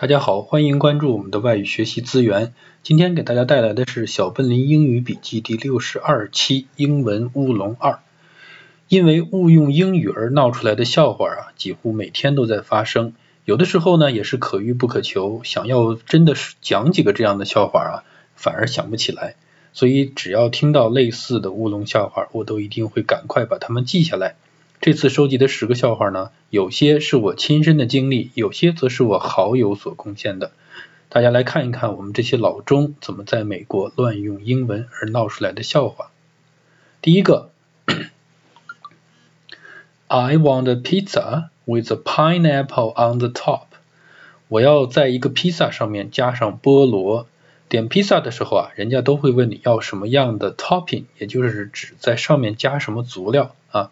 大家好，欢迎关注我们的外语学习资源。今天给大家带来的是小笨林英语笔记第六十二期英文乌龙二。因为误用英语而闹出来的笑话啊，几乎每天都在发生。有的时候呢，也是可遇不可求。想要真的是讲几个这样的笑话啊，反而想不起来。所以只要听到类似的乌龙笑话，我都一定会赶快把它们记下来。这次收集的十个笑话呢，有些是我亲身的经历，有些则是我好友所贡献的。大家来看一看我们这些老中怎么在美国乱用英文而闹出来的笑话。第一个，I want a pizza with a pineapple on the top。我要在一个披萨上面加上菠萝。点披萨的时候啊，人家都会问你要什么样的 topping，也就是指在上面加什么佐料啊。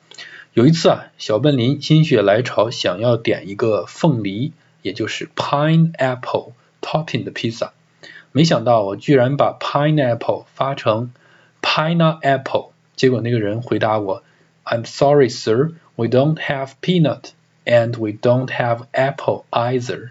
有一次啊，小笨林心血来潮想要点一个凤梨，也就是 pineapple topping 的披萨，没想到我居然把 pineapple 发成 pineapple，结果那个人回答我，I'm sorry sir, we don't have peanut and we don't have apple either。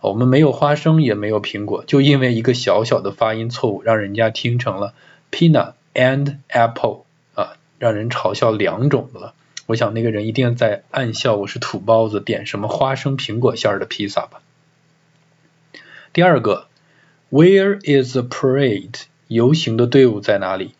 我们没有花生也没有苹果，就因为一个小小的发音错误，让人家听成了 peanut and apple 啊，让人嘲笑两种了。我想那个人一定在暗笑我是土包子，点什么花生苹果馅儿的披萨吧。第二个，Where is the parade？游行的队伍在哪里？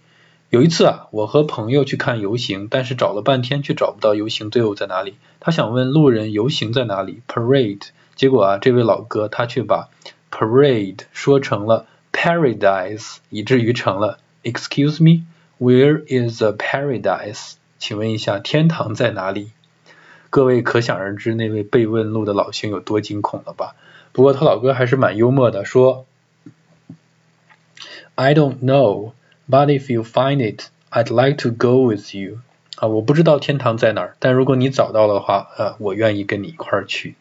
有一次啊，我和朋友去看游行，但是找了半天却找不到游行队伍在哪里。他想问路人游行在哪里？Parade。结果啊，这位老哥他却把 parade 说成了 paradise，以至于成了 Excuse me，Where is the paradise？请问一下，天堂在哪里？各位可想而知那位被问路的老兄有多惊恐了吧？不过他老哥还是蛮幽默的，说：“I don't know, but if you find it, I'd like to go with you。”啊，我不知道天堂在哪儿，但如果你找到的话，啊，我愿意跟你一块儿去。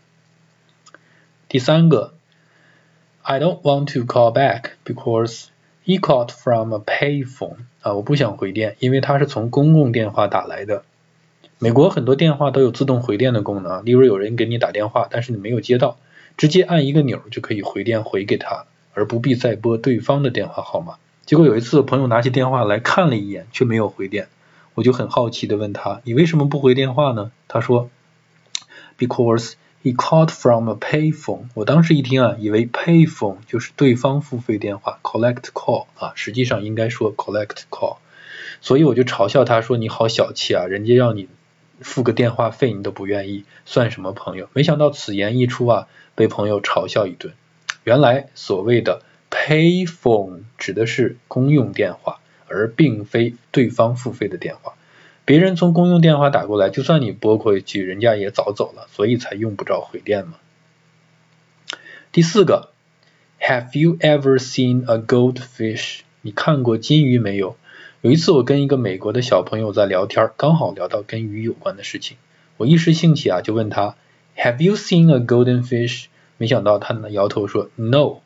第三个，I don't want to call back because he called from a payphone。啊，我不想回电，因为他是从公共电话打来的。美国很多电话都有自动回电的功能，例如有人给你打电话，但是你没有接到，直接按一个钮就可以回电回给他，而不必再拨对方的电话号码。结果有一次朋友拿起电话来看了一眼，却没有回电，我就很好奇的问他，你为什么不回电话呢？他说，Because he called from a payphone。我当时一听啊，以为 payphone 就是对方付费电话，collect call 啊，实际上应该说 collect call。所以我就嘲笑他说你好小气啊，人家要你付个电话费你都不愿意，算什么朋友？没想到此言一出啊，被朋友嘲笑一顿。原来所谓的 payphone 指的是公用电话，而并非对方付费的电话。别人从公用电话打过来，就算你拨过去，人家也早走了，所以才用不着回电嘛。第四个，Have you ever seen a goldfish？你看过金鱼没有？有一次我跟一个美国的小朋友在聊天，刚好聊到跟鱼有关的事情，我一时兴起啊，就问他 Have you seen a golden fish？没想到他摇头说 No。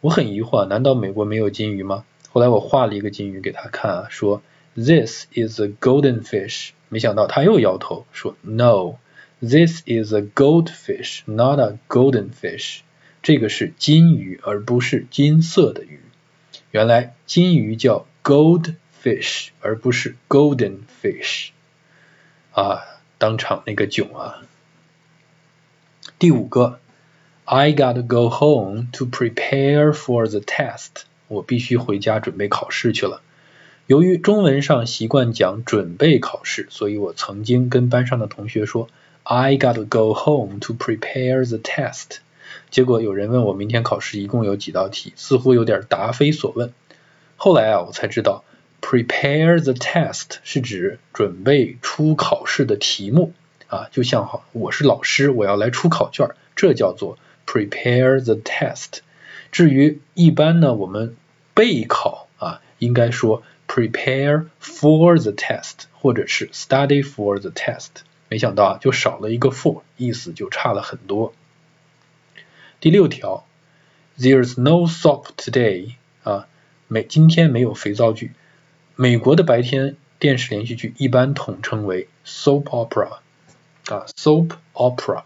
我很疑惑，难道美国没有金鱼吗？后来我画了一个金鱼给他看啊，说 This is a golden fish。没想到他又摇头说 No，This is a goldfish, not a golden fish。这个是金鱼，而不是金色的鱼。原来金鱼叫 gold。fish 而不是 golden fish 啊，当场那个囧啊。第五个，I gotta go home to prepare for the test。我必须回家准备考试去了。由于中文上习惯讲准备考试，所以我曾经跟班上的同学说，I gotta go home to prepare the test。结果有人问我明天考试一共有几道题，似乎有点答非所问。后来啊，我才知道。Prepare the test 是指准备出考试的题目啊，就像好，我是老师，我要来出考卷，这叫做 prepare the test。至于一般呢，我们备考啊，应该说 prepare for the test，或者是 study for the test。没想到啊，就少了一个 for，意思就差了很多。第六条，There's no soap today 啊，没今天没有肥皂剧。美国的白天电视连续剧一般统称为 soap opera 啊，soap opera，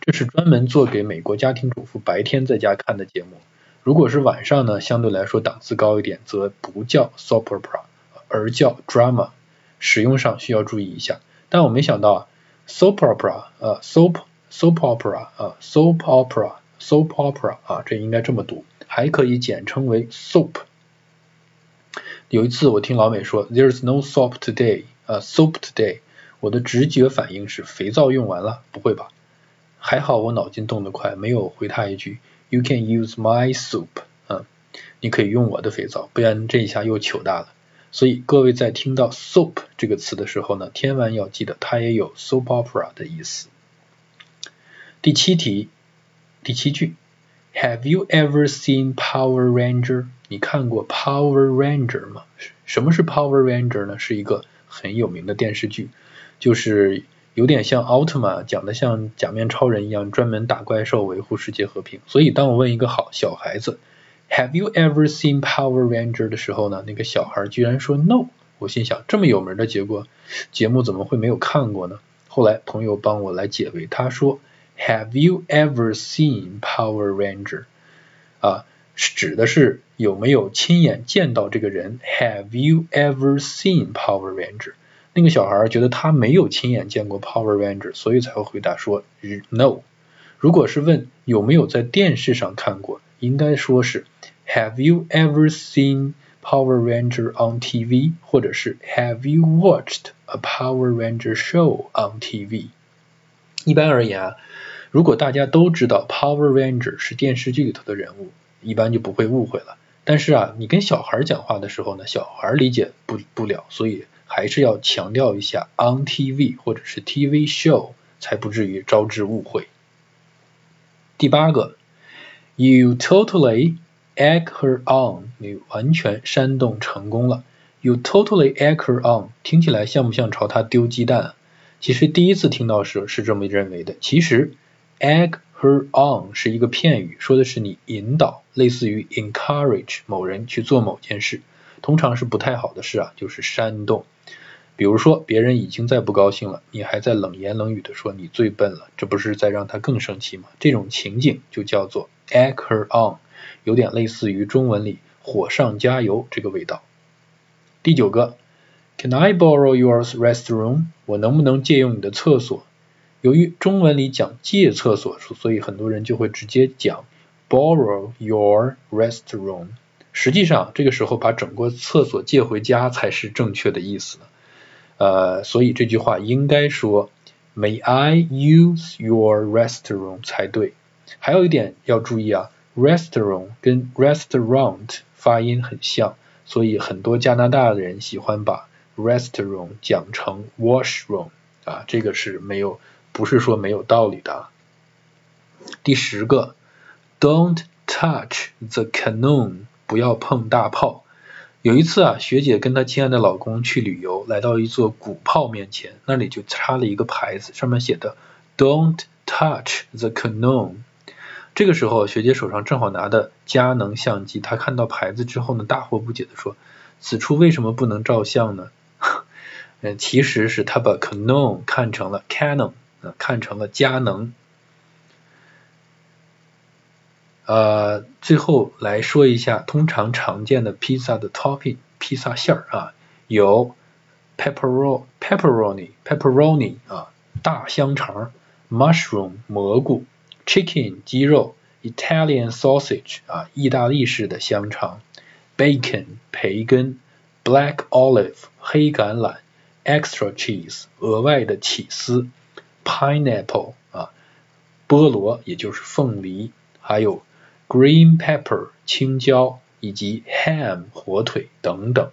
这是专门做给美国家庭主妇白天在家看的节目。如果是晚上呢，相对来说档次高一点，则不叫 soap opera，而叫 drama。使用上需要注意一下。但我没想到啊，soap opera，呃，soap soap opera，啊，soap opera，soap opera，啊，这应该这么读，还可以简称为 soap。有一次我听老美说，There's no soap today，啊，soap today，我的直觉反应是肥皂用完了，不会吧？还好我脑筋动得快，没有回他一句，You can use my soap，啊，你可以用我的肥皂，不然这一下又糗大了。所以各位在听到 soap 这个词的时候呢，千万要记得它也有 soap opera 的意思。第七题，第七句，Have you ever seen Power Ranger？你看过 Power Ranger 吗？什么是 Power Ranger 呢？是一个很有名的电视剧，就是有点像奥特曼，讲的像假面超人一样，专门打怪兽，维护世界和平。所以当我问一个好小孩子。Have you ever seen Power Ranger 的时候呢？那个小孩居然说 No。我心想，这么有名的结果节目怎么会没有看过呢？后来朋友帮我来解围，他说 Have you ever seen Power Ranger？啊，指的是有没有亲眼见到这个人？Have you ever seen Power Ranger？那个小孩觉得他没有亲眼见过 Power Ranger，所以才会回答说 No。如果是问有没有在电视上看过？应该说是 Have you ever seen Power Ranger on TV？或者是 Have you watched a Power Ranger show on TV？一般而言啊，如果大家都知道 Power Ranger 是电视剧里头的人物，一般就不会误会了。但是啊，你跟小孩讲话的时候呢，小孩理解不不了，所以还是要强调一下 on TV 或者是 TV show，才不至于招致误会。第八个。You totally egg her on，你完全煽动成功了。You totally egg her on，听起来像不像朝她丢鸡蛋？其实第一次听到时是这么认为的。其实 egg her on 是一个片语，说的是你引导，类似于 encourage 某人去做某件事，通常是不太好的事啊，就是煽动。比如说别人已经在不高兴了，你还在冷言冷语的说你最笨了，这不是在让他更生气吗？这种情景就叫做 egg her on，有点类似于中文里火上加油这个味道。第九个，Can I borrow your restroom？我能不能借用你的厕所？由于中文里讲借厕所，所以很多人就会直接讲 borrow your restroom。实际上这个时候把整个厕所借回家才是正确的意思。呃，所以这句话应该说 May I use your restroom 才对。还有一点要注意啊，restroom 跟 restaurant 发音很像，所以很多加拿大的人喜欢把 restroom 讲成 washroom 啊，这个是没有，不是说没有道理的。第十个，Don't touch the cannon，不要碰大炮。有一次啊，学姐跟她亲爱的老公去旅游，来到一座鼓炮面前，那里就插了一个牌子，上面写的 "Don't touch the cannon"。这个时候，学姐手上正好拿的佳能相机，她看到牌子之后呢，大惑不解的说：“此处为什么不能照相呢？”嗯，其实是她把 cannon 看成了 Canon，看成了佳能。呃，最后来说一下通常常见的披萨的 topping，披萨馅儿啊，有 pepperoni pepperoni pepperoni 啊，大香肠，mushroom 蘑菇，chicken 鸡肉，Italian sausage 啊，意大利式的香肠，bacon 培根，black olive 黑橄榄，extra cheese 额外的起司，pineapple 啊，菠萝也就是凤梨，还有。Green pepper 青椒以及 ham 火腿等等。